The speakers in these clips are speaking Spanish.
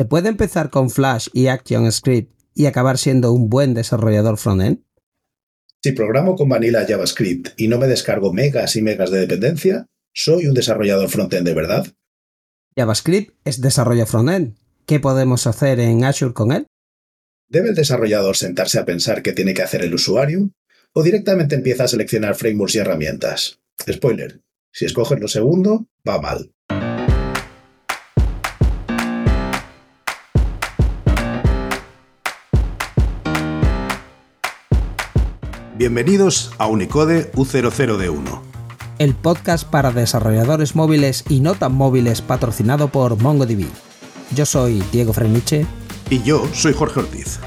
¿Se puede empezar con Flash y ActionScript y acabar siendo un buen desarrollador frontend? Si programo con Vanilla JavaScript y no me descargo megas y megas de dependencia, ¿soy un desarrollador frontend de verdad? JavaScript es desarrollo frontend. ¿Qué podemos hacer en Azure con él? ¿Debe el desarrollador sentarse a pensar qué tiene que hacer el usuario? ¿O directamente empieza a seleccionar frameworks y herramientas? Spoiler, si escoges lo segundo, va mal. Bienvenidos a Unicode U00D1. El podcast para desarrolladores móviles y no tan móviles patrocinado por MongoDB. Yo soy Diego Freniche. Y yo soy Jorge Ortiz.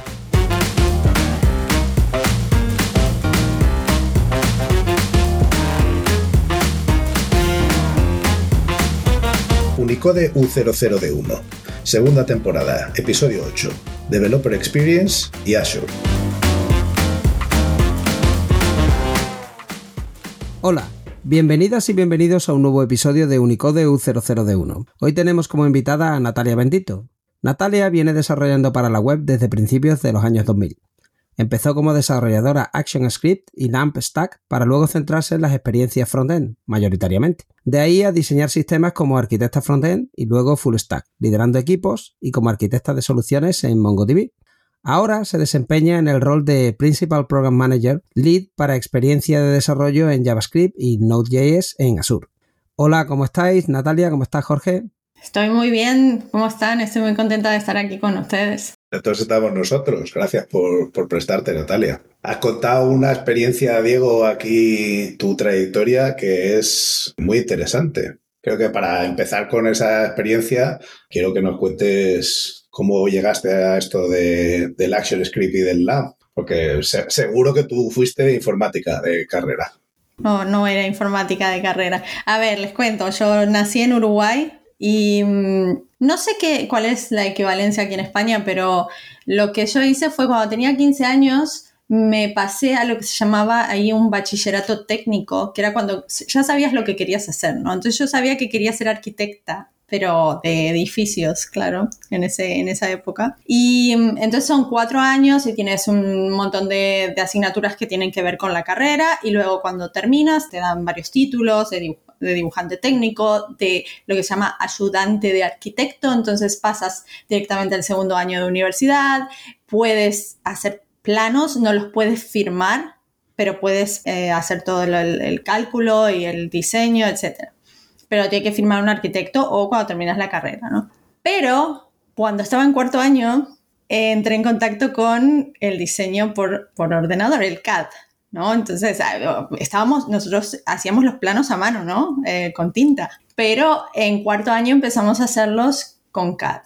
Unicode U00D1. Segunda temporada, episodio 8. Developer Experience y Azure. Hola, bienvenidas y bienvenidos a un nuevo episodio de Unicode U00D1. Hoy tenemos como invitada a Natalia Bendito. Natalia viene desarrollando para la web desde principios de los años 2000. Empezó como desarrolladora ActionScript y LAMP Stack para luego centrarse en las experiencias frontend, mayoritariamente. De ahí a diseñar sistemas como arquitecta frontend y luego full stack, liderando equipos y como arquitecta de soluciones en MongoDB. Ahora se desempeña en el rol de Principal Program Manager, lead para experiencia de desarrollo en JavaScript y Node.js en Azure. Hola, ¿cómo estáis? Natalia, ¿cómo estás, Jorge? Estoy muy bien, ¿cómo están? Estoy muy contenta de estar aquí con ustedes. Entonces estamos nosotros. Gracias por, por, prestarte, Natalia. Has contado una experiencia, Diego, aquí tu trayectoria que es muy interesante. Creo que para empezar con esa experiencia, quiero que nos cuentes cómo llegaste a esto de, del Action Script y del Lab, porque seguro que tú fuiste de informática de carrera. No, no era informática de carrera. A ver, les cuento, yo nací en Uruguay y mm, no sé qué, cuál es la equivalencia aquí en España, pero lo que yo hice fue cuando tenía 15 años, me pasé a lo que se llamaba ahí un bachillerato técnico, que era cuando ya sabías lo que querías hacer, ¿no? Entonces yo sabía que quería ser arquitecta pero de edificios, claro, en, ese, en esa época. Y mm, entonces son cuatro años y tienes un montón de, asignaturas que tienen que ver con la carrera y luego cuando terminas te dan varios títulos de, de dibujante técnico, de lo que se llama ayudante de arquitecto, entonces pasas directamente al segundo año de universidad, puedes hacer planos, no los puedes firmar, pero puedes eh, hacer todo el, el, cálculo y el diseño, etcétera pero tiene que firmar un arquitecto o cuando terminas la carrera, ¿no? Pero cuando estaba en cuarto año, entré en contacto con el diseño por, por ordenador, el CAD, ¿no? Entonces, ah, estábamos, nosotros hacíamos los planos a mano, ¿no? Eh, con tinta, pero en cuarto año empezamos a hacerlos con CAD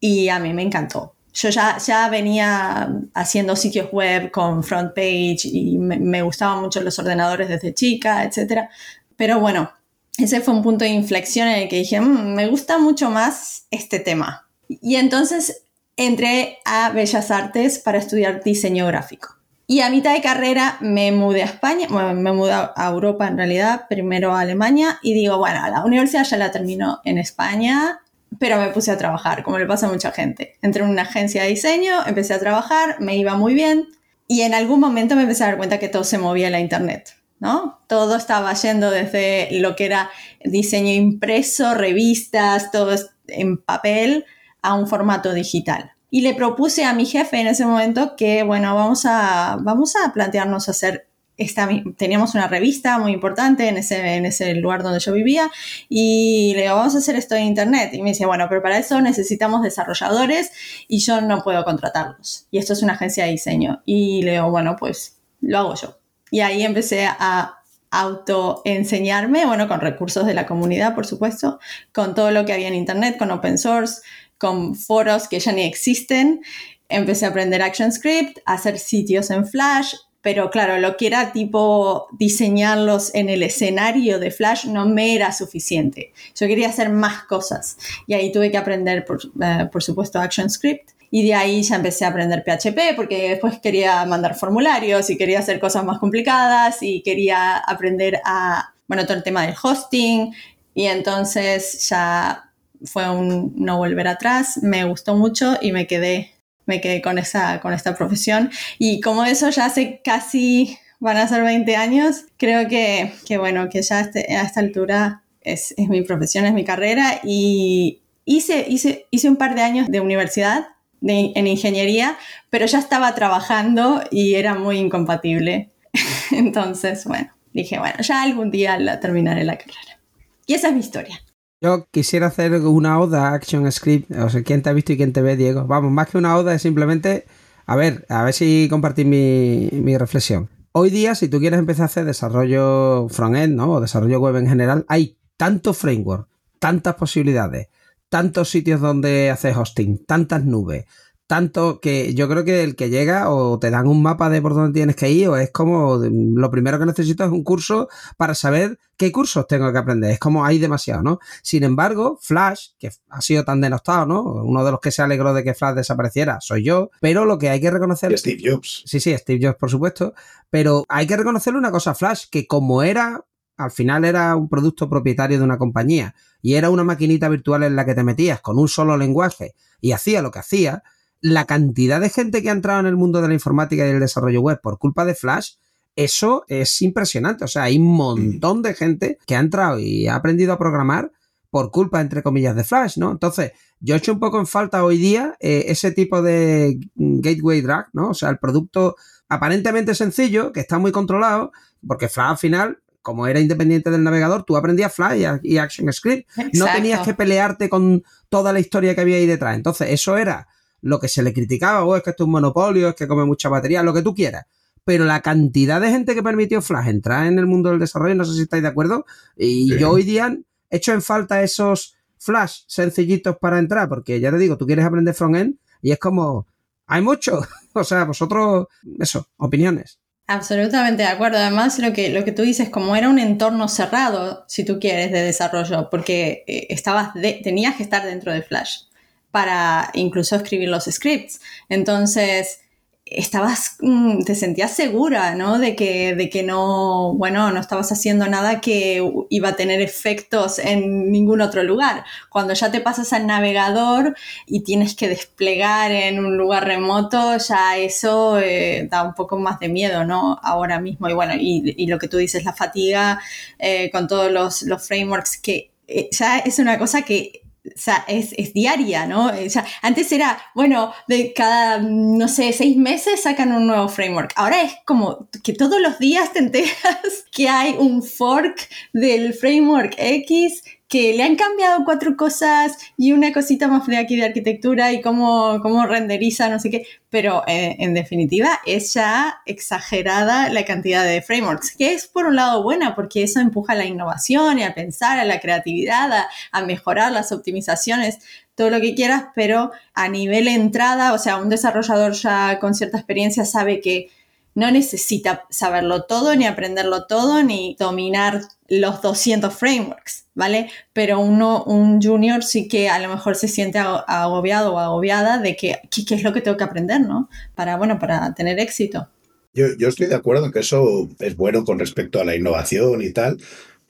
y a mí me encantó. Yo ya, ya venía haciendo sitios web con front page y me, me gustaban mucho los ordenadores desde chica, etc. Pero bueno, ese fue un punto de inflexión en el que dije, mm, me gusta mucho más este tema. Y entonces entré a Bellas Artes para estudiar diseño gráfico. Y a mitad de carrera me mudé a España, bueno, me mudé a Europa en realidad, primero a Alemania, y digo, bueno, la universidad ya la terminó en España, pero me puse a trabajar, como le pasa a mucha gente. Entré en una agencia de diseño, empecé a trabajar, me iba muy bien, y en algún momento me empecé a dar cuenta que todo se movía en la internet. ¿No? Todo estaba yendo desde lo que era diseño impreso, revistas, todo en papel, a un formato digital. Y le propuse a mi jefe en ese momento que, bueno, vamos a, vamos a plantearnos hacer esta, teníamos una revista muy importante en ese, en ese lugar donde yo vivía y le digo, vamos a hacer esto en internet. Y me dice, bueno, pero para eso necesitamos desarrolladores y yo no puedo contratarlos. Y esto es una agencia de diseño. Y le digo, bueno, pues lo hago yo. Y ahí empecé a autoenseñarme, bueno, con recursos de la comunidad, por supuesto, con todo lo que había en Internet, con open source, con foros que ya ni existen. Empecé a aprender ActionScript, a hacer sitios en Flash, pero claro, lo que era tipo diseñarlos en el escenario de Flash no me era suficiente. Yo quería hacer más cosas y ahí tuve que aprender, por, eh, por supuesto, ActionScript y de ahí ya empecé a aprender PHP porque después quería mandar formularios y quería hacer cosas más complicadas y quería aprender a, bueno, todo el tema del hosting. Y entonces ya fue un no volver atrás, me gustó mucho y me quedé, me quedé con, esa, con esta profesión. Y como eso ya hace casi, van a ser 20 años, creo que, que bueno, que ya este, a esta altura es, es, mi profesión, es mi carrera y hice, hice, hice un par de años de universidad en ingeniería, pero ya estaba trabajando y era muy incompatible. Entonces, bueno, dije, bueno, ya algún día la terminaré la carrera. Y esa es mi historia. Yo quisiera hacer una oda a Action Script. O sea, ¿quién te ha visto y quién te ve, Diego? Vamos, más que una oda es simplemente. A ver, a ver si compartís mi, mi reflexión. Hoy día, si tú quieres empezar a hacer desarrollo front-end, ¿no? O desarrollo web en general, hay tanto framework, tantas posibilidades, tantos sitios donde hacer hosting, tantas nubes, tanto que yo creo que el que llega o te dan un mapa de por dónde tienes que ir o es como lo primero que necesito es un curso para saber qué cursos tengo que aprender. Es como hay demasiado, ¿no? Sin embargo, Flash, que ha sido tan denostado, ¿no? Uno de los que se alegró de que Flash desapareciera soy yo, pero lo que hay que reconocer... Steve Jobs. Sí, sí, Steve Jobs, por supuesto, pero hay que reconocerle una cosa a Flash, que como era al final era un producto propietario de una compañía y era una maquinita virtual en la que te metías con un solo lenguaje y hacía lo que hacía, la cantidad de gente que ha entrado en el mundo de la informática y el desarrollo web por culpa de Flash, eso es impresionante. O sea, hay un montón de gente que ha entrado y ha aprendido a programar por culpa, entre comillas, de Flash, ¿no? Entonces, yo he hecho un poco en falta hoy día eh, ese tipo de gateway drag, ¿no? O sea, el producto aparentemente sencillo, que está muy controlado, porque Flash al final como era independiente del navegador, tú aprendías Flash y ActionScript. Exacto. No tenías que pelearte con toda la historia que había ahí detrás. Entonces, eso era lo que se le criticaba, o oh, es que esto es un monopolio, es que come mucha batería, lo que tú quieras. Pero la cantidad de gente que permitió Flash entrar en el mundo del desarrollo, no sé si estáis de acuerdo, y sí. yo hoy día he hecho en falta esos Flash sencillitos para entrar, porque ya te digo, tú quieres aprender front-end y es como, hay mucho. o sea, vosotros, eso, opiniones. Absolutamente de acuerdo. Además, lo que, lo que tú dices, como era un entorno cerrado, si tú quieres, de desarrollo, porque eh, estabas de, tenías que estar dentro de Flash para incluso escribir los scripts. Entonces, estabas, mm, te sentías segura, ¿no? De que, de que no, bueno, no estabas haciendo nada que iba a tener efectos en ningún otro lugar. Cuando ya te pasas al navegador y tienes que desplegar en un lugar remoto, ya eso eh, da un poco más de miedo, ¿no? Ahora mismo. Y bueno, y, lo que tú dices, la fatiga eh, con todos los, los frameworks, que eh, ya es una cosa que o sea, es, es, diaria, ¿no? O sea, antes era, bueno, de cada, no sé, seis meses sacan un nuevo framework. Ahora es como que todos los días te enteras que hay un fork del framework X que le han cambiado cuatro cosas y una cosita más de aquí de arquitectura y cómo, cómo renderiza, no sé qué, pero eh, en definitiva es ya exagerada la cantidad de frameworks, que es por un lado buena porque eso empuja a la innovación y a pensar, a la creatividad, a, a mejorar las optimizaciones, todo lo que quieras, pero a nivel entrada, o sea, un desarrollador ya con cierta experiencia sabe que no necesita saberlo todo, ni aprenderlo todo, ni dominar los 200 frameworks, ¿vale? Pero uno, un junior sí que a lo mejor se siente agobiado o agobiada de que, qué es lo que tengo que aprender, ¿no? Para, bueno, para tener éxito. Yo, yo estoy de acuerdo en que eso es bueno con respecto a la innovación y tal,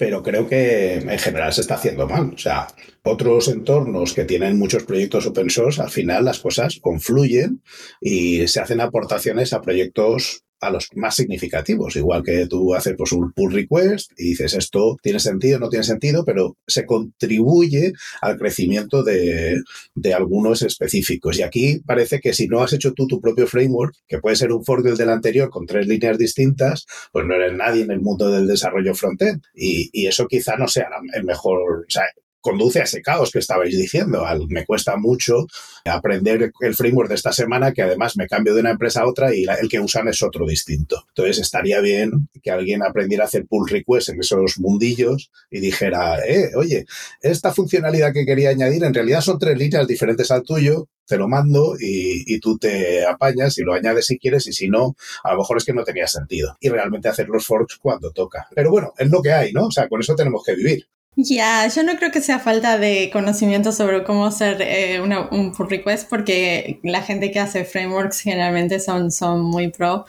pero creo que en general se está haciendo mal. O sea, otros entornos que tienen muchos proyectos open source, al final las cosas confluyen y se hacen aportaciones a proyectos a los más significativos, igual que tú haces pues, un pull request y dices esto tiene sentido, no tiene sentido, pero se contribuye al crecimiento de, de, algunos específicos. Y aquí parece que si no has hecho tú tu propio framework, que puede ser un fork del anterior con tres líneas distintas, pues no eres nadie en el mundo del desarrollo frontend. Y, y eso quizá no sea el mejor, o sea, conduce a ese caos que estabais diciendo. Al, me cuesta mucho aprender el framework de esta semana, que además me cambio de una empresa a otra y el que usan es otro distinto. Entonces estaría bien que alguien aprendiera a hacer pull requests en esos mundillos y dijera, eh, oye, esta funcionalidad que quería añadir en realidad son tres líneas diferentes al tuyo, te lo mando y, y, tú te apañas y lo añades si quieres y si no, a lo mejor es que no tenía sentido. Y realmente hacer los forks cuando toca. Pero bueno, es lo que hay, ¿no? O sea, con eso tenemos que vivir. Ya, yeah, yo no creo que sea falta de conocimiento sobre cómo hacer eh, una, un pull request porque la gente que hace frameworks generalmente son, son muy pro.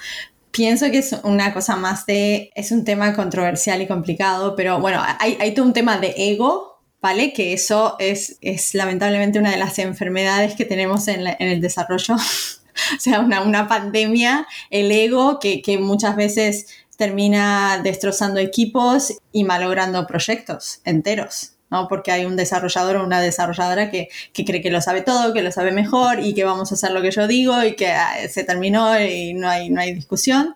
Pienso que es una cosa más de, es un tema controversial y complicado, pero bueno, hay, hay todo un tema de ego ¿vale? Que eso es, es lamentablemente una de las enfermedades que tenemos en, el desarrollo. o sea, una, una, pandemia, el ego, que, que muchas veces termina destrozando equipos y malogrando proyectos enteros. ¿no? Porque hay un desarrollador o una desarrolladora que, que, cree que lo sabe todo, que lo sabe mejor y que vamos a hacer lo que yo digo y que ah, se terminó y no hay, no hay discusión.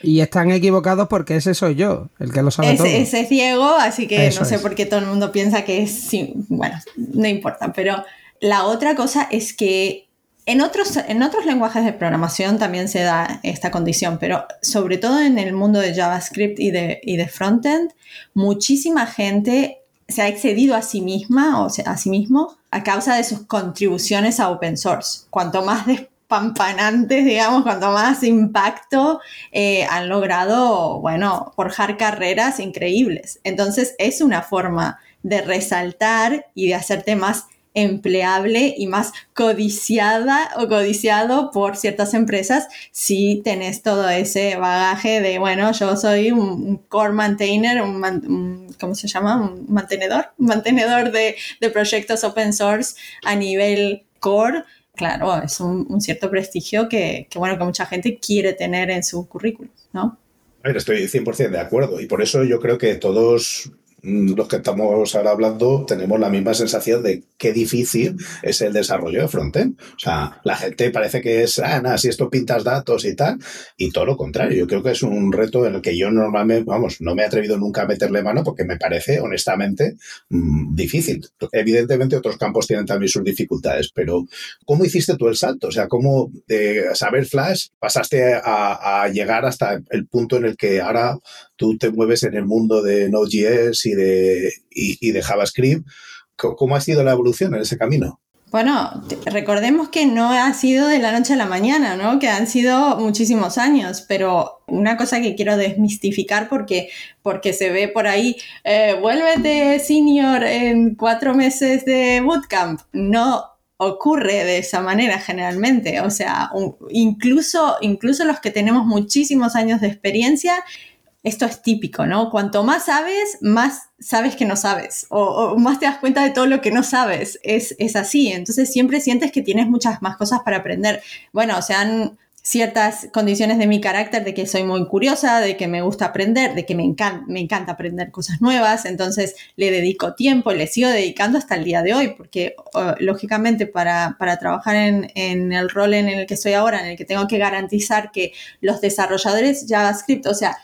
Y están equivocados porque ese soy yo, el que lo sabe todo. Ese es Diego, así que no sé por qué todo el mundo piensa que es, sí, bueno, no importa, pero la otra cosa es que en otros, en otros lenguajes de programación también se da esta condición, pero sobre todo en el mundo de JavaScript y de, y de frontend, muchísima gente se ha excedido a sí misma o a sí mismo a causa de sus contribuciones a open source. Cuanto más despampanantes, digamos, cuanto más impacto eh, han logrado, bueno, forjar carreras increíbles. Entonces es una forma de resaltar y de hacerte más empleable y más codiciada o codiciado por ciertas empresas si tenés todo ese bagaje de, bueno, yo soy un core maintainer, un, ¿cómo se llama? Un mantenedor, un mantenedor de, proyectos open source a nivel core. Claro, es un, cierto prestigio que, que, bueno, que mucha gente quiere tener en su currículum, ¿no? Estoy 100% de acuerdo y por eso yo creo que todos los que estamos ahora hablando tenemos la misma sensación de qué difícil es el desarrollo de frontend. O sea, la gente parece que es, ah, si esto pintas datos y tal, y todo lo contrario. Yo creo que es un reto en el que yo normalmente, vamos, no me he atrevido nunca a meterle mano porque me parece, honestamente, mm, difícil. Evidentemente, otros campos tienen también sus dificultades, pero ¿cómo hiciste tú el salto? O sea, ¿cómo de saber Flash pasaste a llegar hasta el punto en el que ahora tú te mueves en el mundo de Node.js y de, y, de JavaScript. ¿Cómo ha sido la evolución en ese camino? Bueno, recordemos que no ha sido de la noche a la mañana, ¿no? Que han sido muchísimos años, pero una cosa que quiero desmistificar porque, porque se ve por ahí, eh, vuélvete senior en cuatro meses de bootcamp. No ocurre de esa manera generalmente. O sea, incluso, incluso los que tenemos muchísimos años de experiencia, esto es típico, ¿no? Cuanto más sabes, más sabes que no sabes, o, más te das cuenta de todo lo que no sabes. Es, es, así, entonces siempre sientes que tienes muchas más cosas para aprender. Bueno, o sea, ciertas condiciones de mi carácter, de que soy muy curiosa, de que me gusta aprender, de que me, encanta, me encanta aprender cosas nuevas, entonces le dedico tiempo, le sigo dedicando hasta el día de hoy, porque lógicamente para, para trabajar en, en, el rol en el que estoy ahora, en el que tengo que garantizar que los desarrolladores JavaScript, o sea,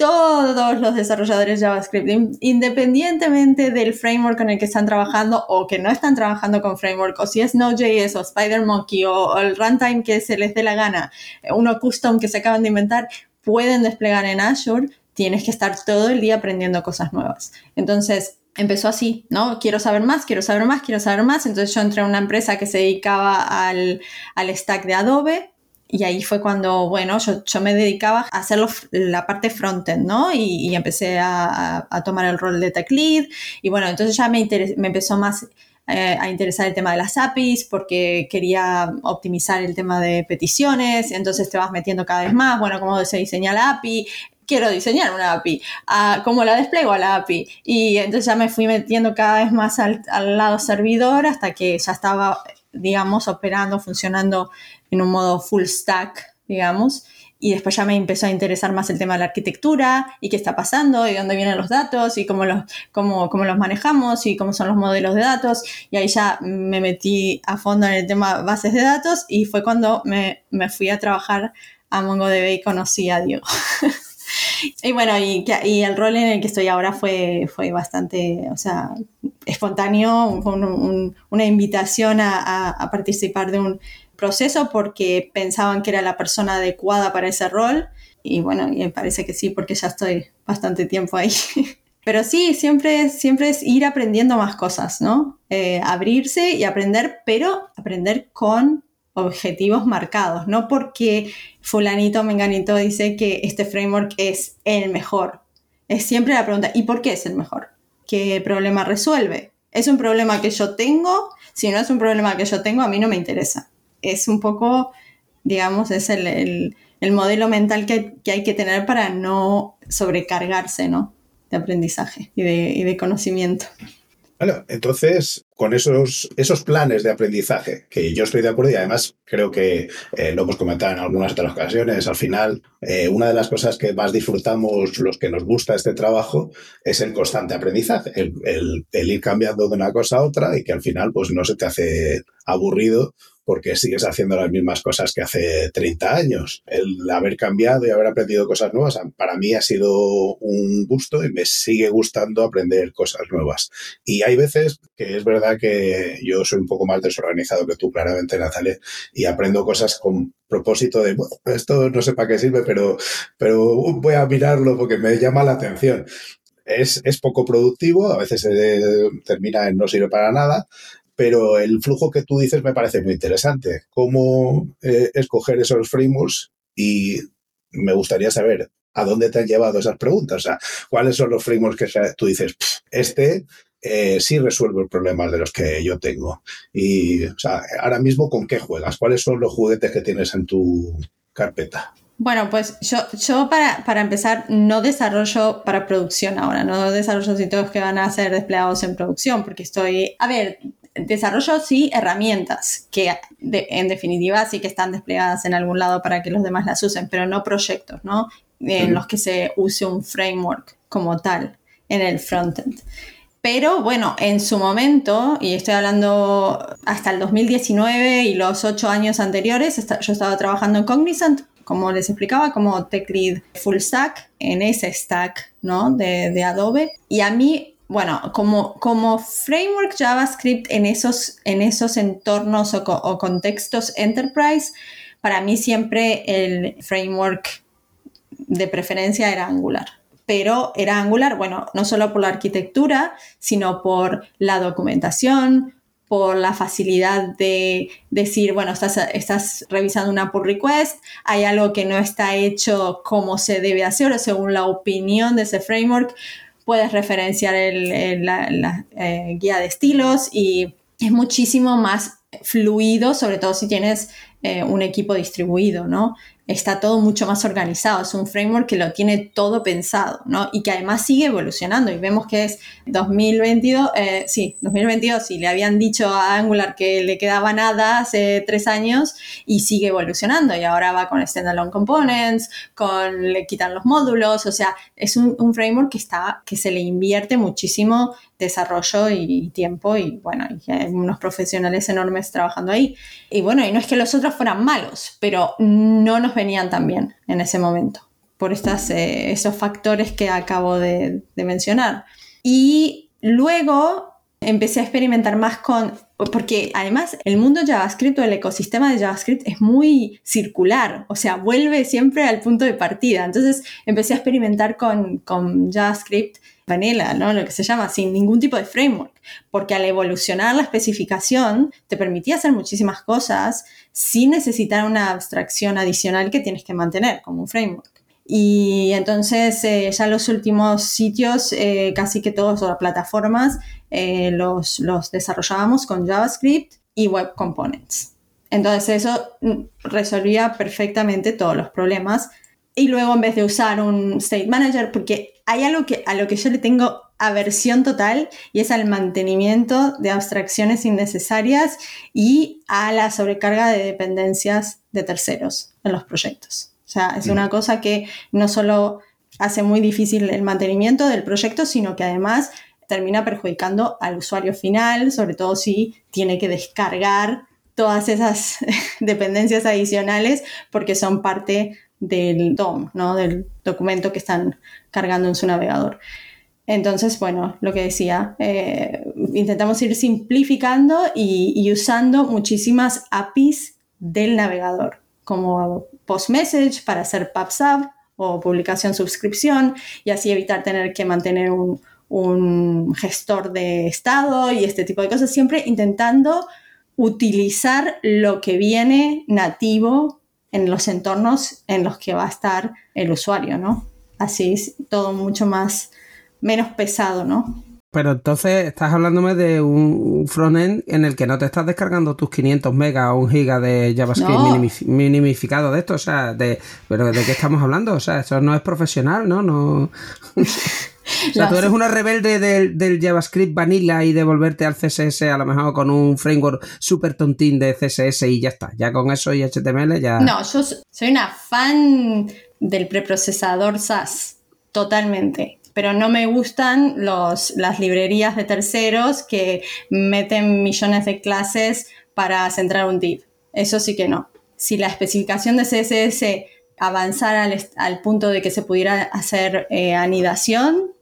todos los desarrolladores JavaScript, independientemente del framework con el que están trabajando o que no están trabajando con framework, o si es Node.js o SpiderMonkey o, o el runtime que se les dé la gana, uno custom que se acaban de inventar, pueden desplegar en Azure, tienes que estar todo el día aprendiendo cosas nuevas. Entonces, empezó así, ¿no? Quiero saber más, quiero saber más, quiero saber más. Entonces yo entré a una empresa que se dedicaba al, al stack de Adobe y ahí fue cuando, bueno, yo, yo me dedicaba a hacer la parte frontend, ¿no? Y, y empecé a, a, tomar el rol de tech lead. Y bueno, entonces ya me, me empezó más eh, a interesar el tema de las APIs porque quería optimizar el tema de peticiones. Entonces te vas metiendo cada vez más, bueno, cómo se diseña la API, quiero diseñar una API, uh, cómo la despliego a la API. Y entonces ya me fui metiendo cada vez más al, al, lado servidor hasta que ya estaba, digamos, operando, funcionando en un modo full stack, digamos. Y después ya me empezó a interesar más el tema de la arquitectura y qué está pasando y dónde vienen los datos y cómo los, cómo, cómo los manejamos y cómo son los modelos de datos. Y ahí ya me metí a fondo en el tema bases de datos y fue cuando me, me fui a trabajar a MongoDB y conocí a Diego. y bueno, y, y, el rol en el que estoy ahora fue, fue bastante, o sea, espontáneo, fue una invitación a, a participar de un proceso porque pensaban que era la persona adecuada para ese rol. Y bueno, me parece que sí, porque ya estoy bastante tiempo ahí. Pero sí, siempre, siempre es ir aprendiendo más cosas, ¿no? Eh, abrirse y aprender, pero aprender con objetivos marcados, no porque fulanito menganito dice que este framework es el mejor. Es siempre la pregunta, ¿y por qué es el mejor? ¿Qué problema resuelve? ¿Es un problema que yo tengo? Si no es un problema que yo tengo, a mí no me interesa es un poco, digamos, es el, modelo mental que, hay que tener para no sobrecargarse, ¿no? De aprendizaje y de, conocimiento. Bueno, entonces, con esos, esos planes de aprendizaje, que yo estoy de acuerdo y además creo que eh, lo hemos comentado en algunas otras ocasiones, al final, eh, una de las cosas que más disfrutamos los que nos gusta este trabajo es el constante aprendizaje, el, el ir cambiando de una cosa a otra y que al final pues no se te hace aburrido porque sigues haciendo las mismas cosas que hace 30 años. El haber cambiado y haber aprendido cosas nuevas para mí ha sido un gusto y me sigue gustando aprender cosas nuevas. Y hay veces que es verdad que yo soy un poco más desorganizado que tú, claramente, Natalia, y aprendo cosas con propósito de, esto no sé para qué sirve, pero, pero voy a mirarlo porque me llama la atención. Es, es, poco productivo, a veces termina en no sirve para nada, pero el flujo que tú dices me parece muy interesante. Cómo eh, escoger esos frameworks y me gustaría saber a dónde te han llevado esas preguntas. O sea, cuáles son los frameworks que tú dices, este eh, sí resuelve problemas de los que yo tengo. Y, ahora mismo, ¿con qué juegas? ¿Cuáles son los juguetes que tienes en tu carpeta? Bueno, pues yo, yo para, para, empezar no desarrollo para producción ahora, no desarrollo sitios que van a ser desplegados en producción, porque estoy, a ver, desarrollo sí herramientas que en definitiva sí que están desplegadas en algún lado para que los demás las usen, pero no proyectos, ¿no? En los que se use un framework como tal en el frontend. Pero bueno, en su momento, y estoy hablando hasta el 2019 y los ocho años anteriores, yo estaba trabajando en Cognizant, como les explicaba, como tech lead full stack, en ese stack, ¿no? De, de Adobe. Y a mí bueno, como, como framework JavaScript en esos, en esos entornos o, contextos enterprise, para mí siempre el framework de preferencia era Angular. Pero era Angular, bueno, no solo por la arquitectura, sino por la documentación, por la facilidad de decir, bueno, estás, estás, revisando una pull request, hay algo que no está hecho como se debe hacer o según la opinión de ese framework puedes referenciar la, eh, guía de estilos y es muchísimo más fluido, sobre todo si tienes eh, un equipo distribuido, ¿no? Está todo mucho más organizado, es un framework que lo tiene todo pensado, ¿no? Y que además sigue evolucionando y vemos que es 2022, eh, sí, 2022, y le habían dicho a Angular que le quedaba nada hace tres años y sigue evolucionando y ahora va con standalone components, con le quitan los módulos, o sea, es un, un framework que está, que se le invierte muchísimo desarrollo y tiempo y bueno, y hay unos profesionales enormes trabajando ahí. Y bueno, y no es que los otros fueran malos, pero no nos venían tan bien en ese momento por estas, eh, esos factores que acabo de, de mencionar. Y luego empecé a experimentar más con, porque además el mundo JavaScript o el ecosistema de JavaScript es muy circular, o sea, vuelve siempre al punto de partida. Entonces empecé a experimentar con, con JavaScript vanilla, ¿no? Lo que se llama, sin ningún tipo de framework, porque al evolucionar la especificación te permitía hacer muchísimas cosas sin necesitar una abstracción adicional que tienes que mantener como un framework. Y entonces eh, ya los últimos sitios, eh, casi que todas las plataformas, eh, los, los desarrollábamos con JavaScript y Web Components. Entonces eso mm, resolvía perfectamente todos los problemas. Y luego en vez de usar un State Manager, porque hay algo que, a lo que yo le tengo aversión total y es al mantenimiento de abstracciones innecesarias y a la sobrecarga de dependencias de terceros en los proyectos. O sea, es una cosa que no solo hace muy difícil el mantenimiento del proyecto, sino que además termina perjudicando al usuario final, sobre todo si tiene que descargar todas esas dependencias adicionales porque son parte del DOM, ¿no? del documento que están cargando en su navegador. Entonces, bueno, lo que decía, eh, intentamos ir simplificando y, usando muchísimas APIs del navegador, como post-message para hacer PubSub o publicación suscripción y así evitar tener que mantener un, un gestor de estado y este tipo de cosas, siempre intentando utilizar lo que viene nativo en los entornos en los que va a estar el usuario, ¿no? Así es todo mucho más, menos pesado, ¿no? Pero entonces estás hablándome de un frontend en el que no te estás descargando tus 500 megas o un giga de JavaScript minimificado de esto, o sea, de, pero ¿de qué estamos hablando? O sea, eso no es profesional, ¿no? No. O sea, tú eres una rebelde del, JavaScript vanilla y de volverte al CSS a lo mejor con un framework súper tontín de CSS y ya está. Ya con eso y HTML ya... No, yo soy una fan del preprocesador SAS, totalmente pero no me gustan los, las librerías de terceros que meten millones de clases para centrar un div. Eso sí que no. Si la especificación de CSS avanzara al, punto de que se pudiera hacer eh, anidación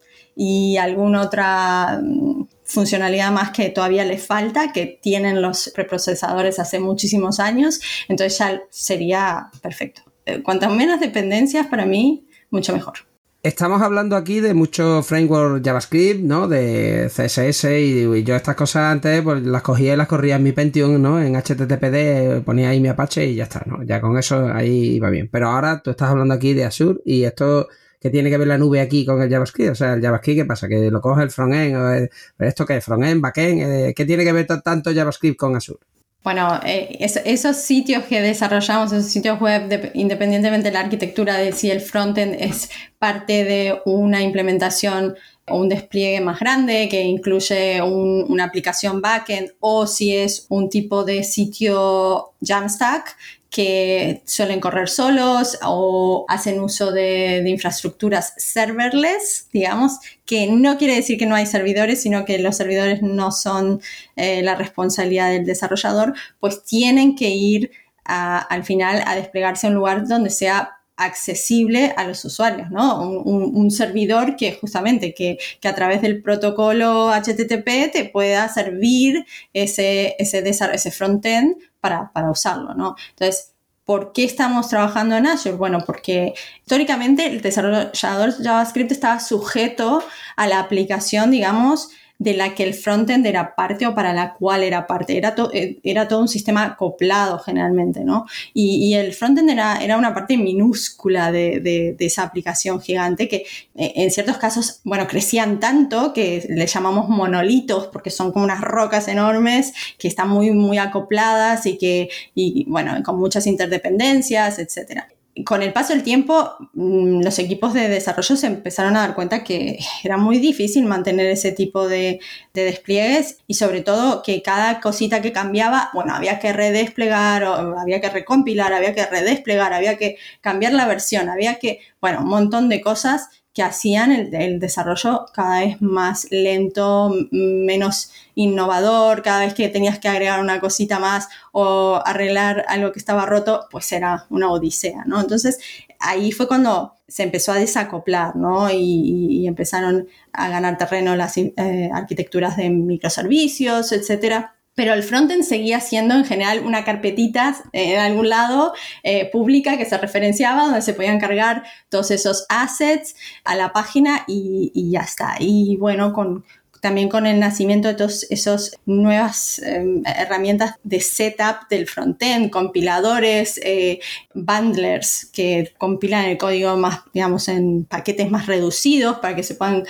y alguna otra mm, funcionalidad más que todavía le falta, que tienen los preprocesadores hace muchísimos años, entonces ya sería perfecto. Eh, cuantas menos dependencias, para mí, mucho mejor. Estamos hablando aquí de muchos frameworks JavaScript, ¿no? De CSS y, yo estas cosas antes pues las cogía y las corría en mi Pentium, ¿no? En HTTPD ponía ahí mi Apache y ya está, ¿no? Ya con eso ahí iba bien. Pero ahora tú estás hablando aquí de Azure y esto que tiene que ver la nube aquí con el JavaScript, o sea, el JavaScript, ¿qué pasa? Que lo coge el frontend, esto que es frontend, backend, eh, ¿qué tiene que ver tanto JavaScript con Azure? Bueno, eh, esos sitios que desarrollamos, esos sitios web, independientemente de la arquitectura de si el frontend es parte de una implementación o un despliegue más grande que incluye una aplicación backend o si es un tipo de sitio Jamstack que suelen correr solos o hacen uso de, infraestructuras serverless, digamos, que no quiere decir que no hay servidores, sino que los servidores no son eh, la responsabilidad del desarrollador, pues tienen que ir al final a desplegarse a un lugar donde sea accesible a los usuarios, ¿no? Un, servidor que justamente que, a través del protocolo HTTP te pueda servir ese, ese, ese frontend para, para usarlo, ¿no? Entonces, ¿Por qué estamos trabajando en Azure? Bueno, porque históricamente el desarrollador JavaScript estaba sujeto a la aplicación, digamos, de la que el frontend era parte o para la cual era parte. Era, eh, era todo un sistema acoplado generalmente, ¿no? Y, el frontend era, era, una parte minúscula de, esa aplicación gigante que eh, en ciertos casos, bueno, crecían tanto que le llamamos monolitos porque son como unas rocas enormes que están muy, muy acopladas y que, y, bueno, con muchas interdependencias, etcétera con el paso del tiempo, mm, los equipos de desarrollo se empezaron a dar cuenta que era muy difícil mantener ese tipo de, despliegues y sobre todo que cada cosita que cambiaba, bueno, había que redesplegar, o había que recompilar, había que redesplegar, había que cambiar la versión, había que, bueno, un montón de cosas que hacían el, desarrollo cada vez más lento, menos innovador, cada vez que tenías que agregar una cosita más o arreglar algo que estaba roto, pues era una odisea, ¿no? Entonces ahí fue cuando se empezó a desacoplar, ¿no? Y, empezaron a ganar terreno las eh, arquitecturas de microservicios, etcétera pero el frontend seguía siendo en general una carpetita eh, en algún lado eh, pública que se referenciaba, donde se podían cargar todos esos assets a la página y, ya está. Y bueno, con, también con el nacimiento de todas esas nuevas em, herramientas de setup del frontend, compiladores, eh, bundlers que compilan el código más, digamos, en paquetes más reducidos para que se puedan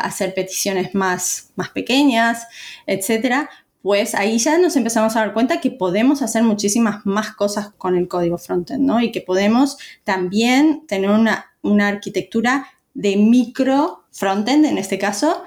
hacer peticiones más, más pequeñas, etcétera pues ahí ya nos empezamos a dar cuenta que podemos hacer muchísimas más cosas con el código frontend, ¿no? Y que podemos también tener una, arquitectura de micro frontend en este caso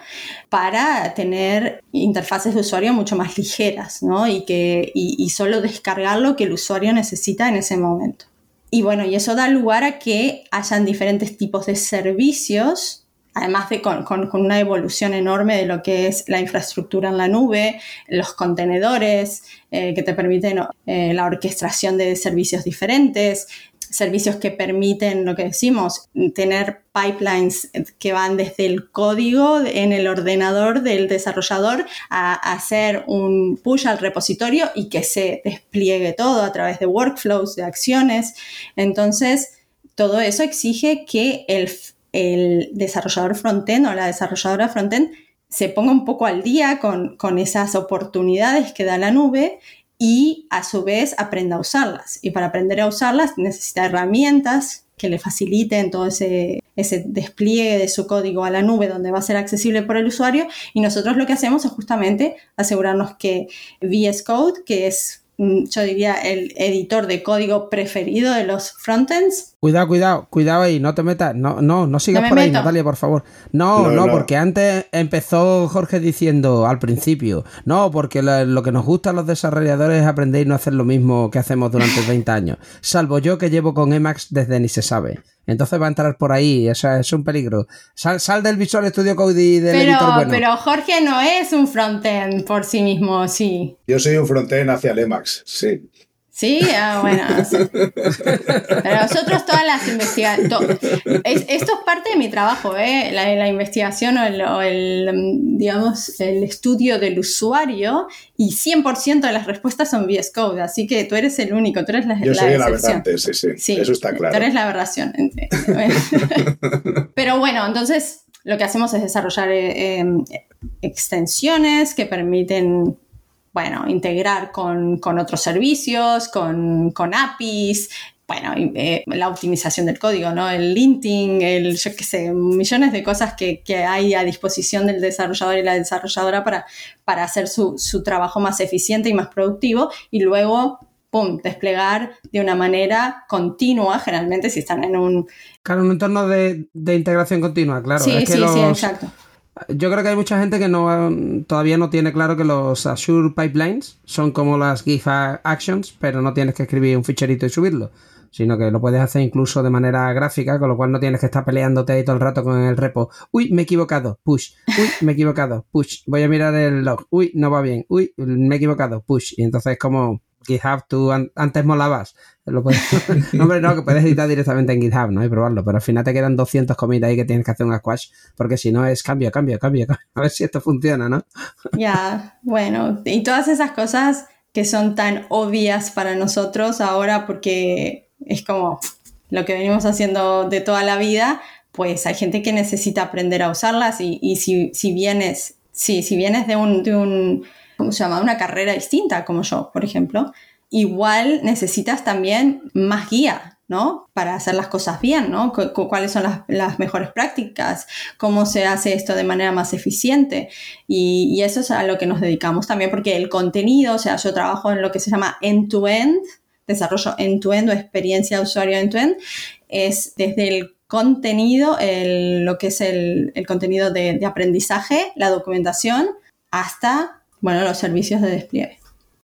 para tener interfaces de usuario mucho más ligeras, ¿no? Y, que, y solo descargar lo que el usuario necesita en ese momento. Y bueno, y eso da lugar a que hayan diferentes tipos de servicios además de con, una evolución enorme de lo que es la infraestructura en la nube, los contenedores eh, que te permiten eh, la orquestación de servicios diferentes, servicios que permiten lo que decimos, tener pipelines que van desde el código en el ordenador del desarrollador a hacer un push al repositorio y que se despliegue todo a través de workflows, de acciones. Entonces, todo eso exige que el el desarrollador frontend o la desarrolladora frontend se ponga un poco al día con, esas oportunidades que da la nube y a su vez aprenda a usarlas. Y para aprender a usarlas necesita herramientas que le faciliten todo ese, ese, despliegue de su código a la nube donde va a ser accesible por el usuario. Y nosotros lo que hacemos es justamente asegurarnos que VS Code, que es mm, yo diría, el editor de código preferido de los frontends. Cuidado, cuidado, cuidado ahí, no te metas, no, no, no sigas por ahí, Natalia, por favor. No, no, porque antes empezó Jorge diciendo al principio, no, porque lo, que nos gusta a los desarrolladores es aprender y no hacer lo mismo que hacemos durante 20 años. Salvo yo que llevo con Emacs desde ni se sabe. Entonces va a entrar por ahí, o sea, es un peligro. Sal, sal del Visual Studio Code y del pero, editor bueno. Pero Jorge no es un frontend por sí mismo, sí. Yo soy un frontend hacia el Emacs, sí. Sí, ah, bueno. Pero nosotros todas las investigaciones... esto es parte de mi trabajo, ¿eh? la, investigación o el, digamos, el estudio del usuario y 100% de las respuestas son VS Code, así que tú eres el único, tú eres la Yo soy el aberrante, sí, sí, Eso está claro. Tú eres la aberración. Pero bueno, entonces lo que hacemos es desarrollar eh, em, extensiones que permiten bueno, integrar con, otros servicios, con, APIs, bueno, eh, la optimización del código, ¿no? El linting, el, yo qué sé, millones de cosas que, hay a disposición del desarrollador y la desarrolladora para, para hacer su, trabajo más eficiente y más productivo y luego, ¡pum!, desplegar de una manera continua, generalmente si están en un... Claro, un entorno de, integración continua, claro. Sí, sí, sí, exacto. Yo creo que hay mucha gente que no todavía no tiene claro que los Azure Pipelines son como las GIF Actions, pero no tienes que escribir un ficherito y subirlo, sino que lo puedes hacer incluso de manera gráfica, con lo cual no tienes que estar peleándote ahí todo el rato con el repo. Uy, me he equivocado, push. Uy, me he equivocado, push. Voy a mirar el log. Uy, no va bien. Uy, me he equivocado, push. Y entonces como GitHub tú antes molabas. Lo puedes, hombre, no, que puedes editar directamente en GitHub, ¿no? Y probarlo, pero al final te quedan 200 comidas ahí que tienes que hacer un squash, porque si no es cambio, cambio, cambio, a ver si esto funciona, ¿no? Ya, bueno, y todas esas cosas que son tan obvias para nosotros ahora porque es como lo que venimos haciendo de toda la vida, pues hay gente que necesita aprender a usarlas y, y si, si vienes, si vienes de un, de un ¿cómo se llama? Una carrera distinta, como yo, por ejemplo, igual necesitas también más guía, ¿no? Para hacer las cosas bien, ¿no? ¿Cuáles son las, mejores prácticas? ¿Cómo se hace esto de manera más eficiente? Y, eso es a lo que nos dedicamos también, porque el contenido, o sea, yo trabajo en lo que se llama end-to-end, desarrollo end-to-end o experiencia de usuario end-to-end, es desde el contenido, lo que es el, contenido de aprendizaje, la documentación, hasta bueno, los servicios de despliegue.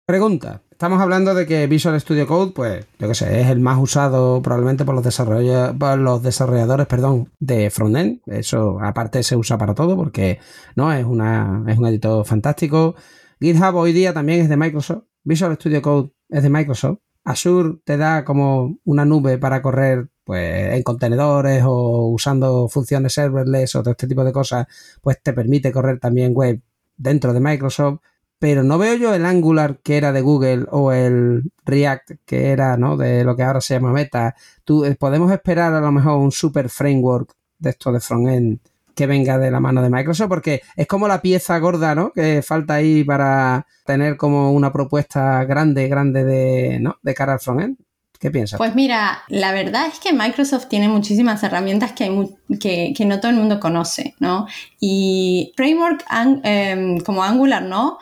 Pregunta. Estamos hablando de que Visual Studio Code, pues, yo qué sé, es el más usado probablemente por los, los desarrolladores perdón, de frontend. Eso aparte se usa para todo porque no es, una, es un editor fantástico. GitHub hoy día también es de Microsoft. Visual Studio Code es de Microsoft. Azure te da como una nube para correr pues en contenedores o usando funciones serverless o todo este tipo de cosas, pues te permite correr también web dentro de Microsoft, pero no veo yo el Angular que era de Google o el React que era ¿no? de lo que ahora se llama Meta. ¿Tú, eh, ¿Podemos esperar a lo mejor un super framework de esto de frontend que venga de la mano de Microsoft? Porque es como la pieza gorda ¿no? que falta ahí para tener como una propuesta grande, grande de, ¿no? de cara al frontend. ¿Qué piensas? Pues mira, la verdad es que Microsoft tiene muchísimas herramientas que, hay que, no todo el mundo conoce, ¿no? Y framework em, como Angular, ¿no?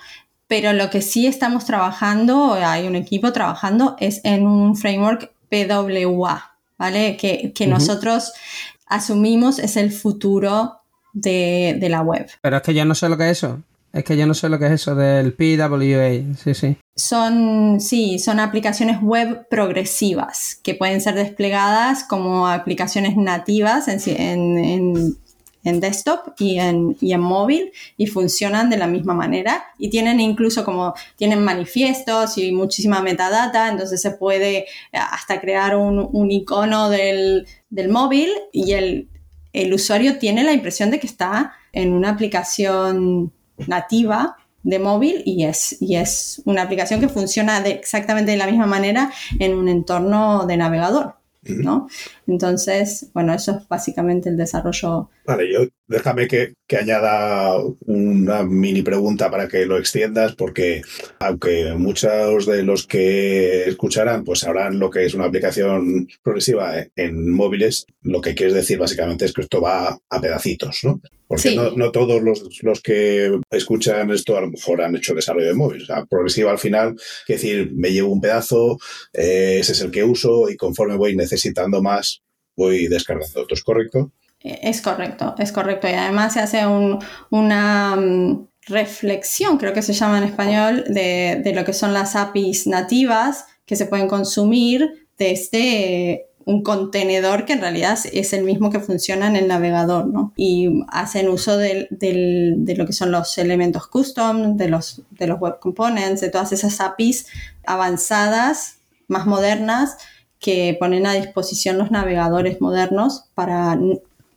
Pero lo que sí estamos trabajando, hay un equipo trabajando, es en un framework PWA, ¿vale? Que, nosotros asumimos es el futuro de, de, la web. Pero es que ya no sé lo que es eso. Es que yo no sé lo que es eso del PWA, sí, sí. Son, sí, son aplicaciones web progresivas que pueden ser desplegadas como aplicaciones nativas en, desktop y en, y en, móvil y funcionan de la misma manera y tienen incluso como, tienen manifiestos y muchísima metadata, entonces se puede hasta crear un, icono del, del móvil y el, el usuario tiene la impresión de que está en una aplicación nativa de móvil y es, y es una aplicación que funciona de exactamente de la misma manera en un entorno de navegador. ¿no? Entonces, bueno, eso es básicamente el desarrollo Vale, yo déjame que, añada una mini pregunta para que lo extiendas, porque aunque muchos de los que escucharán pues sabrán lo que es una aplicación progresiva en móviles, lo que quieres decir básicamente es que esto va a pedacitos, ¿no? Porque no, todos los, que escuchan esto a lo mejor han hecho desarrollo de móviles. O sea, progresiva al final, es decir, me llevo un pedazo, eh, ese es el que uso y conforme voy necesitando más, voy descargando otros, ¿correcto? Es correcto, es correcto. Y además se hace una mm, reflexión, creo que se llama en español, de, lo que son las APIs nativas que se pueden consumir desde un contenedor que en realidad es el mismo que funciona en el navegador, ¿no? Y hacen uso de lo que son los elementos custom, de los, de los web components, de todas esas APIs avanzadas, más modernas, que ponen a disposición los navegadores modernos para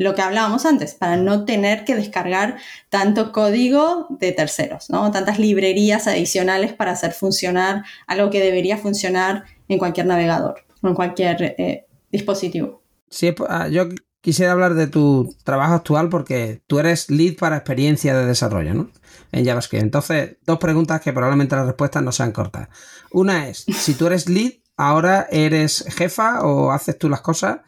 lo que hablábamos antes, para no tener que descargar tanto código de terceros, ¿no? Tantas librerías adicionales para hacer funcionar algo que debería funcionar en cualquier navegador o en cualquier eh, dispositivo. Sí, ah, yo quisiera hablar de tu trabajo actual porque tú eres lead para experiencia de desarrollo, ¿no? En JavaScript. Entonces, dos preguntas que probablemente las respuestas no sean cortas. Una es, si tú eres lead, ahora eres jefa o haces tú las cosas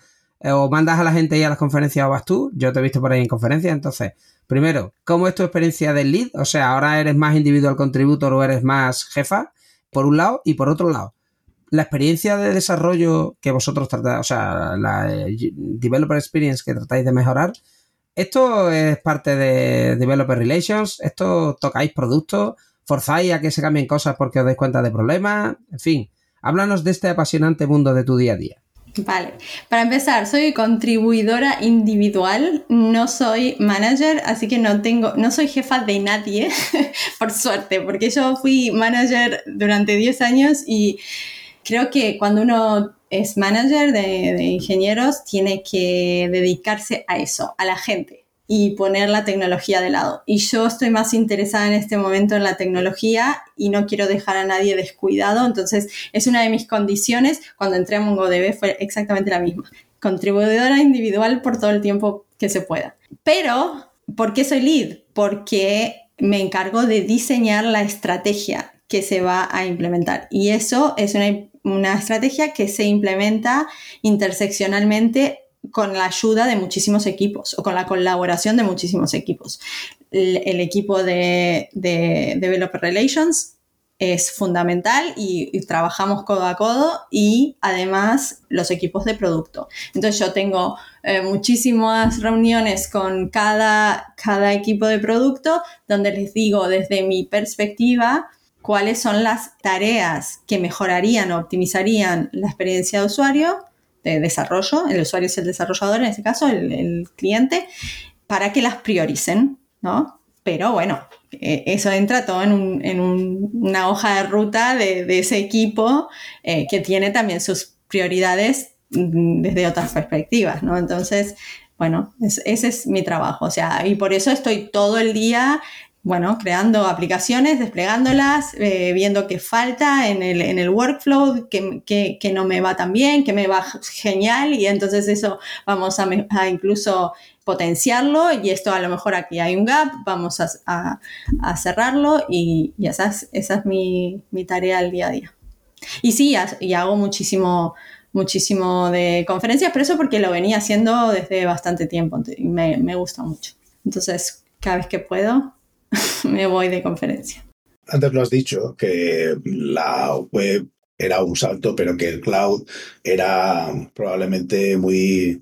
o mandas a la gente ahí a las conferencias o vas tú. Yo te he visto por ahí en conferencias. Entonces, primero, ¿cómo es tu experiencia del lead? O sea, ahora eres más individual contributor o eres más jefa, por un lado, y por otro lado, la experiencia de desarrollo que vosotros tratáis, o sea, la eh, developer experience que tratáis de mejorar, ¿esto es parte de developer relations? ¿Esto tocáis productos? ¿Forzáis a que se cambien cosas porque os dais cuenta de problemas? En fin, háblanos de este apasionante mundo de tu día a día. Vale, para empezar, soy contribuidora individual, no soy manager, así que no tengo, no soy jefa de nadie, por suerte, porque yo fui manager durante 10 años y creo que cuando uno es manager de, de ingenieros, tiene que dedicarse a eso, a la gente y poner la tecnología de lado. Y yo estoy más interesada en este momento en la tecnología y no quiero dejar a nadie descuidado. Entonces, es una de mis condiciones. Cuando entré a MongoDB fue exactamente la misma. Contribuidora individual por todo el tiempo que se pueda. Pero, ¿por qué soy lead? Porque me encargo de diseñar la estrategia que se va a implementar. Y eso es una, una estrategia que se implementa interseccionalmente con la ayuda de muchísimos equipos o con la colaboración de muchísimos equipos. El, equipo de, Developer Relations es fundamental y, trabajamos codo a codo y además los equipos de producto. Entonces yo tengo eh, muchísimas reuniones con cada, cada equipo de producto donde les digo desde mi perspectiva cuáles son las tareas que mejorarían o optimizarían la experiencia de usuario de desarrollo, el usuario es el desarrollador en este caso, el, cliente, para que las prioricen, ¿no? Pero bueno, eh, eso entra todo en, una hoja de ruta de, ese equipo eh, que tiene también sus prioridades mm, desde otras perspectivas, ¿no? Entonces, bueno, ese es mi trabajo, o sea, y por eso estoy todo el día bueno, creando aplicaciones, desplegándolas, eh, viendo qué falta en el, en el workflow, qué, no me va tan bien, qué me va genial y entonces eso vamos a, incluso potenciarlo y esto a lo mejor aquí hay un gap, vamos a, cerrarlo y, esa es, esa es mi, tarea al día a día. Y sí, y hago muchísimo, muchísimo de conferencias, pero eso porque lo venía haciendo desde bastante tiempo y me, me gusta mucho. Entonces, cada vez que puedo, me voy de conferencia. Antes lo has dicho, que la web era un salto, pero que el cloud era probablemente muy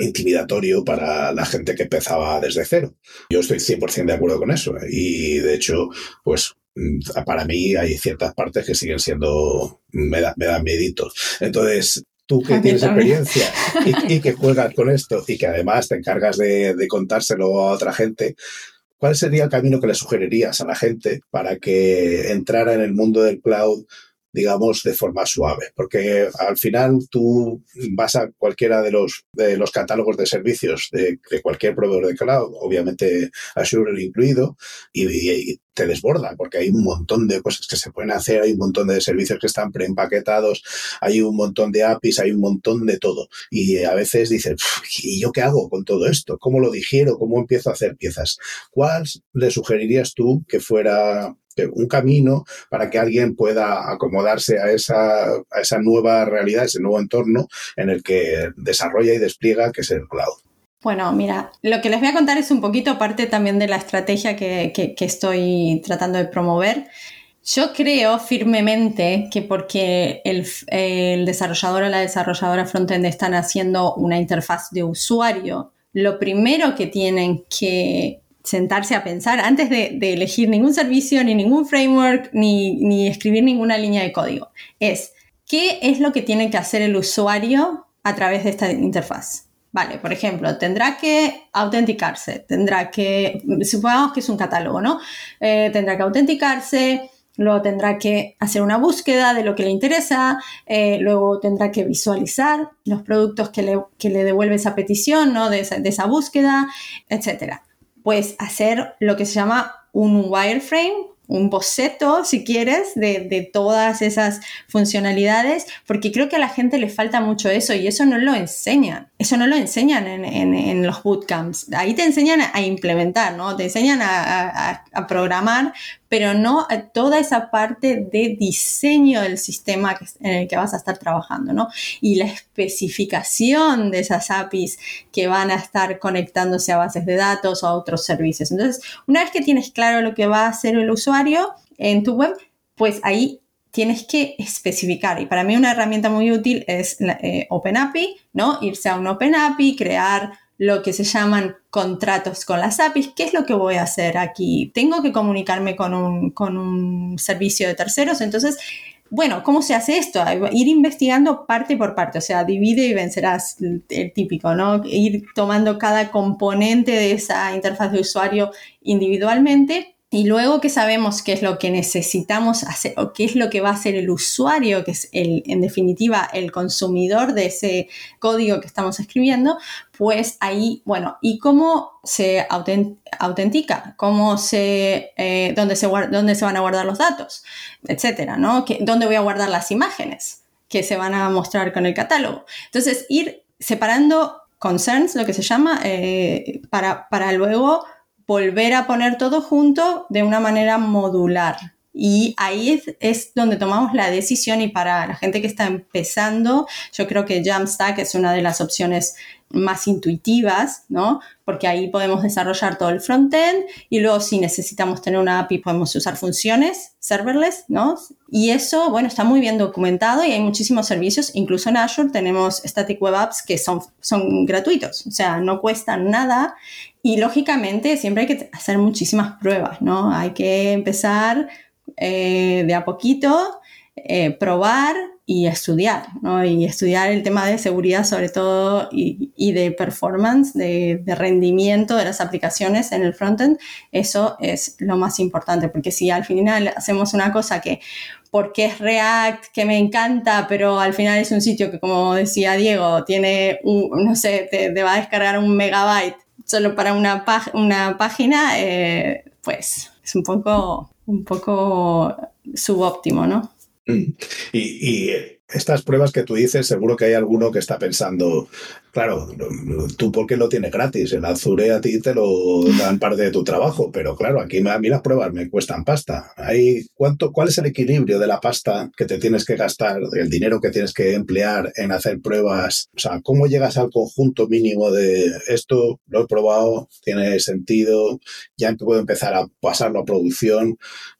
intimidatorio para la gente que empezaba desde cero. Yo estoy 100% de acuerdo con eso. Y de hecho, pues para mí hay ciertas partes que siguen siendo, me, me dan mieditos. Entonces, tú que tienes experiencia y, que juegas con esto y que además te encargas de, de, contárselo a otra gente, ¿Cuál sería el camino que le sugerirías a la gente para que entrara en el mundo del cloud digamos, de forma suave. Porque al final tú vas a cualquiera de los, de los catálogos de servicios de, cualquier proveedor de cloud, obviamente Azure incluido, y, te desborda, porque hay un montón de cosas que se pueden hacer, hay un montón de servicios que están preempaquetados, hay un montón de APIs, hay un montón de todo. Y a veces dices, ¿y yo qué hago con todo esto? ¿Cómo lo digiero? ¿Cómo empiezo a hacer piezas? ¿Cuál le sugerirías tú que fuera un camino para que alguien pueda acomodarse a esa, a esa nueva realidad, ese nuevo entorno en el que desarrolla y despliega, que es el cloud. Bueno, mira, lo que les voy a contar es un poquito parte también de la estrategia que, estoy tratando de promover. Yo creo firmemente que porque el, el, desarrollador o la desarrolladora frontend están haciendo una interfaz de usuario, lo primero que tienen que sentarse a pensar antes de, elegir ningún servicio, ni ningún framework, ni, escribir ninguna línea de código. Es, ¿qué es lo que tiene que hacer el usuario a través de esta interfaz? Vale, por ejemplo, tendrá que autenticarse, tendrá que, supongamos que es un catálogo, ¿no? Eh, tendrá que autenticarse, luego tendrá que hacer una búsqueda de lo que le interesa, eh, luego tendrá que visualizar los productos que le, devuelve esa petición, ¿no? De esa, de esa búsqueda, etcétera pues hacer lo que se llama un wireframe, un boceto, si quieres, de, todas esas funcionalidades, porque creo que a la gente le falta mucho eso y eso no lo enseñan. Eso no lo enseñan en, los bootcamps. Ahí te enseñan a implementar, ¿no? Te enseñan a, programar, pero no toda esa parte de diseño del sistema en el que vas a estar trabajando, ¿no? Y la especificación de esas APIs que van a estar conectándose a bases de datos o a otros servicios. Entonces, una vez que tienes claro lo que va a hacer el usuario en tu web, pues ahí tienes que especificar. Y para mí una herramienta muy útil es eh, OpenAPI, ¿no? Irse a un OpenAPI, crear lo que se llaman contratos con las APIs. ¿Qué es lo que voy a hacer aquí? Tengo que comunicarme con un, con un servicio de terceros, entonces bueno, ¿cómo se hace esto? Ir investigando parte por parte, o sea, divide y vencerás el típico, ¿no? Ir tomando cada componente de esa interfaz de usuario individualmente y luego que sabemos qué es lo que necesitamos hacer o qué es lo que va a hacer el usuario, que es el, en definitiva el consumidor de ese código que estamos escribiendo, pues ahí, bueno, ¿y cómo se autentica? ¿Cómo se, eh, dónde, se dónde se van a guardar los datos? Etcétera, ¿no? ¿Dónde voy a guardar las imágenes que se van a mostrar con el catálogo? Entonces, ir separando concerns, lo que se llama, eh, para, para luego volver a poner todo junto de una manera modular. Y ahí es, donde tomamos la decisión y para la gente que está empezando, yo creo que Jamstack es una de las opciones más intuitivas, ¿no? Porque ahí podemos desarrollar todo el frontend y luego si necesitamos tener una API podemos usar funciones serverless, ¿no? Y eso, bueno, está muy bien documentado y hay muchísimos servicios, incluso en Azure tenemos Static Web Apps que son, son gratuitos, o sea, no cuestan nada y lógicamente siempre hay que hacer muchísimas pruebas, ¿no? Hay que empezar eh, de a poquito, eh, probar y estudiar, ¿no? Y estudiar el tema de seguridad sobre todo y, de performance, de, rendimiento de las aplicaciones en el frontend, eso es lo más importante, porque si al final hacemos una cosa que porque es React, que me encanta, pero al final es un sitio que, como decía Diego, tiene un, no sé, te va a descargar un megabyte solo para una, una página, eh, pues es un poco, un poco subóptimo, ¿no? Mm. Y, y, estas pruebas que tú dices, seguro que hay alguno que está pensando, claro, tú porque lo tienes gratis, el Azure a ti te lo dan parte de tu trabajo, pero claro, aquí a mí las pruebas me cuestan pasta. Hay, ¿cuánto, ¿Cuál es el equilibrio de la pasta que te tienes que gastar, el dinero que tienes que emplear en hacer pruebas? O sea, ¿cómo llegas al conjunto mínimo de esto? Lo he probado, tiene sentido, ya puedo empezar a pasarlo a producción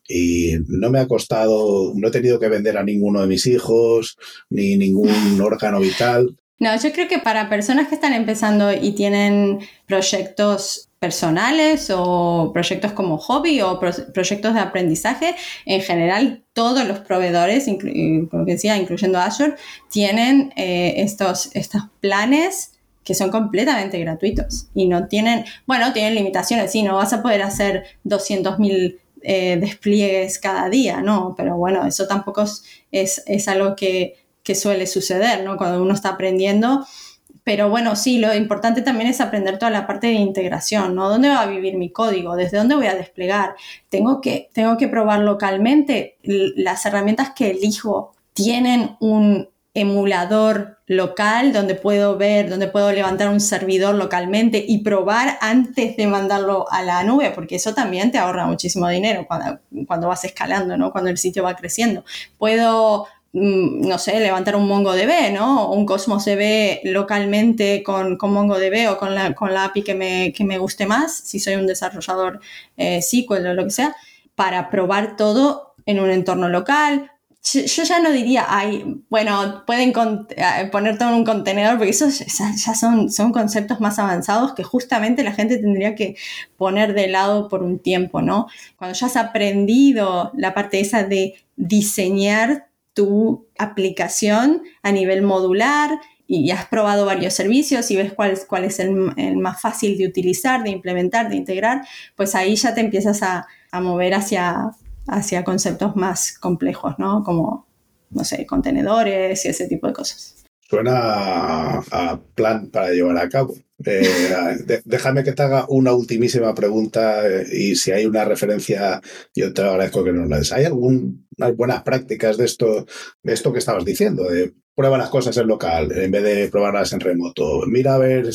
y no me ha costado, no he tenido que vender a ninguno de mis hijos, ni ningún órgano vital. No, yo creo que para personas que están empezando y tienen proyectos personales o proyectos como hobby o proyectos de aprendizaje, en general todos los proveedores, como decía, incluyendo Azure, tienen eh, estos, estos planes que son completamente gratuitos y no tienen, bueno, tienen limitaciones, sí, no vas a poder hacer 200.000 eh, despliegues cada día, ¿no? Pero bueno, eso tampoco es, es, algo que, que, suele suceder, ¿no? Cuando uno está aprendiendo. Pero bueno, sí, lo importante también es aprender toda la parte de integración, ¿no? ¿Dónde va a vivir mi código? ¿Desde dónde voy a desplegar? Tengo que, tengo que probar localmente. Las herramientas que elijo tienen un emulador local donde puedo ver, donde puedo levantar un servidor localmente y probar antes de mandarlo a la nube, porque eso también te ahorra muchísimo dinero cuando, cuando vas escalando, ¿no? Cuando el sitio va creciendo. Puedo mm, no sé, levantar un MongoDB, ¿no? Un Cosmos DB localmente con, con MongoDB o con la, con la API que me, que me guste más, si soy un desarrollador eh, SQL o lo que sea, para probar todo en un entorno local yo ya no diría, ay, bueno, pueden eh, poner todo en un contenedor, porque eso ya son, son conceptos más avanzados que justamente la gente tendría que poner de lado por un tiempo, ¿no? Cuando ya has aprendido la parte esa de diseñar tu aplicación a nivel modular y has probado varios servicios y ves cuál, cuál es el, más fácil de utilizar, de implementar, de integrar, pues ahí ya te empiezas a, a mover hacia hacia conceptos más complejos, ¿no? Como, no sé, contenedores y ese tipo de cosas. Suena a, plan para llevar a cabo. Eh, déjame que te haga una ultimísima pregunta eh, y si hay una referencia, yo te agradezco que nos la des. ¿Hay algunas buenas prácticas de esto, de esto que estabas diciendo? Prueba las cosas en local en vez de probarlas en remoto. Mira a ver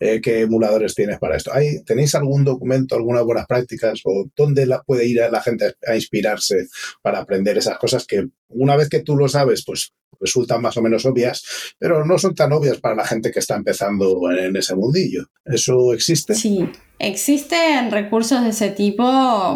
eh, qué emuladores tienes para esto. ¿Hay, ¿Tenéis algún documento, algunas buenas prácticas o dónde puede ir a la gente a inspirarse para aprender esas cosas que una vez que tú lo sabes, pues resultan más o menos obvias, pero no son tan obvias para la gente que está empezando en ese mundillo. ¿Eso existe? Sí, existen recursos de ese tipo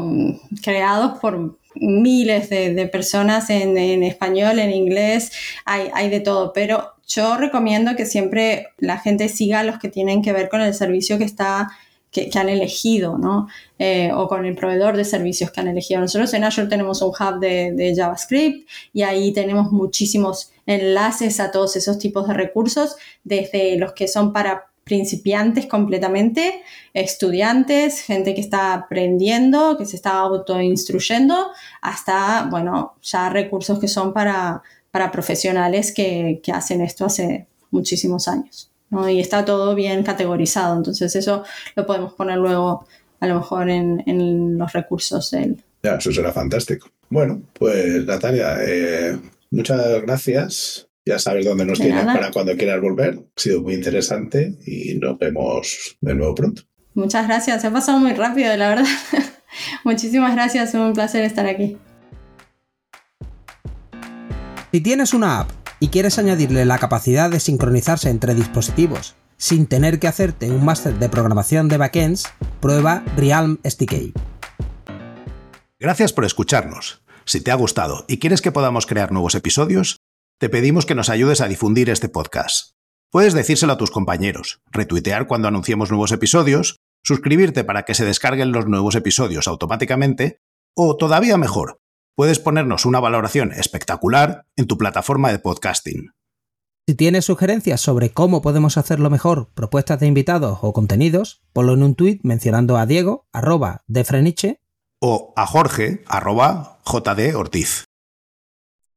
mm, creados por miles de, personas en, español, en inglés, hay, de todo, pero yo recomiendo que siempre la gente siga los que tienen que ver con el servicio que está que, han elegido, ¿no? Eh, o con el proveedor de servicios que han elegido. Nosotros en Azure tenemos un hub de, JavaScript y ahí tenemos muchísimos enlaces a todos esos tipos de recursos, desde los que son para principiantes completamente, estudiantes, gente que está aprendiendo, que se está autoinstruyendo, hasta, bueno, ya recursos que son para, para profesionales que, que hacen esto hace muchísimos años. ¿no? Y está todo bien categorizado, entonces eso lo podemos poner luego a lo mejor en, en los recursos del... Ya, eso será fantástico. Bueno, pues Natalia, eh, muchas gracias ya sabes dónde nos tienes para cuando quieras volver. Ha sido muy interesante y nos vemos de nuevo pronto. Muchas gracias, se ha pasado muy rápido, la verdad. Muchísimas gracias, un placer estar aquí. Si tienes una app y quieres añadirle la capacidad de sincronizarse entre dispositivos sin tener que hacerte un máster de programación de backends, prueba Realm SDK. Gracias por escucharnos. Si te ha gustado y quieres que podamos crear nuevos episodios, te pedimos que nos ayudes a difundir este podcast. Puedes decírselo a tus compañeros, retuitear cuando anunciemos nuevos episodios, suscribirte para que se descarguen los nuevos episodios automáticamente, o todavía mejor, puedes ponernos una valoración espectacular en tu plataforma de podcasting. Si tienes sugerencias sobre cómo podemos hacerlo mejor, propuestas de invitados o contenidos, ponlo en un tuit mencionando a Diego, arroba de Freniche, o a Jorge, arroba JD Ortiz.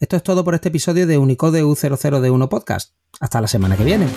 Esto es todo por este episodio de Unicode U00D1 Podcast. Hasta la semana que viene.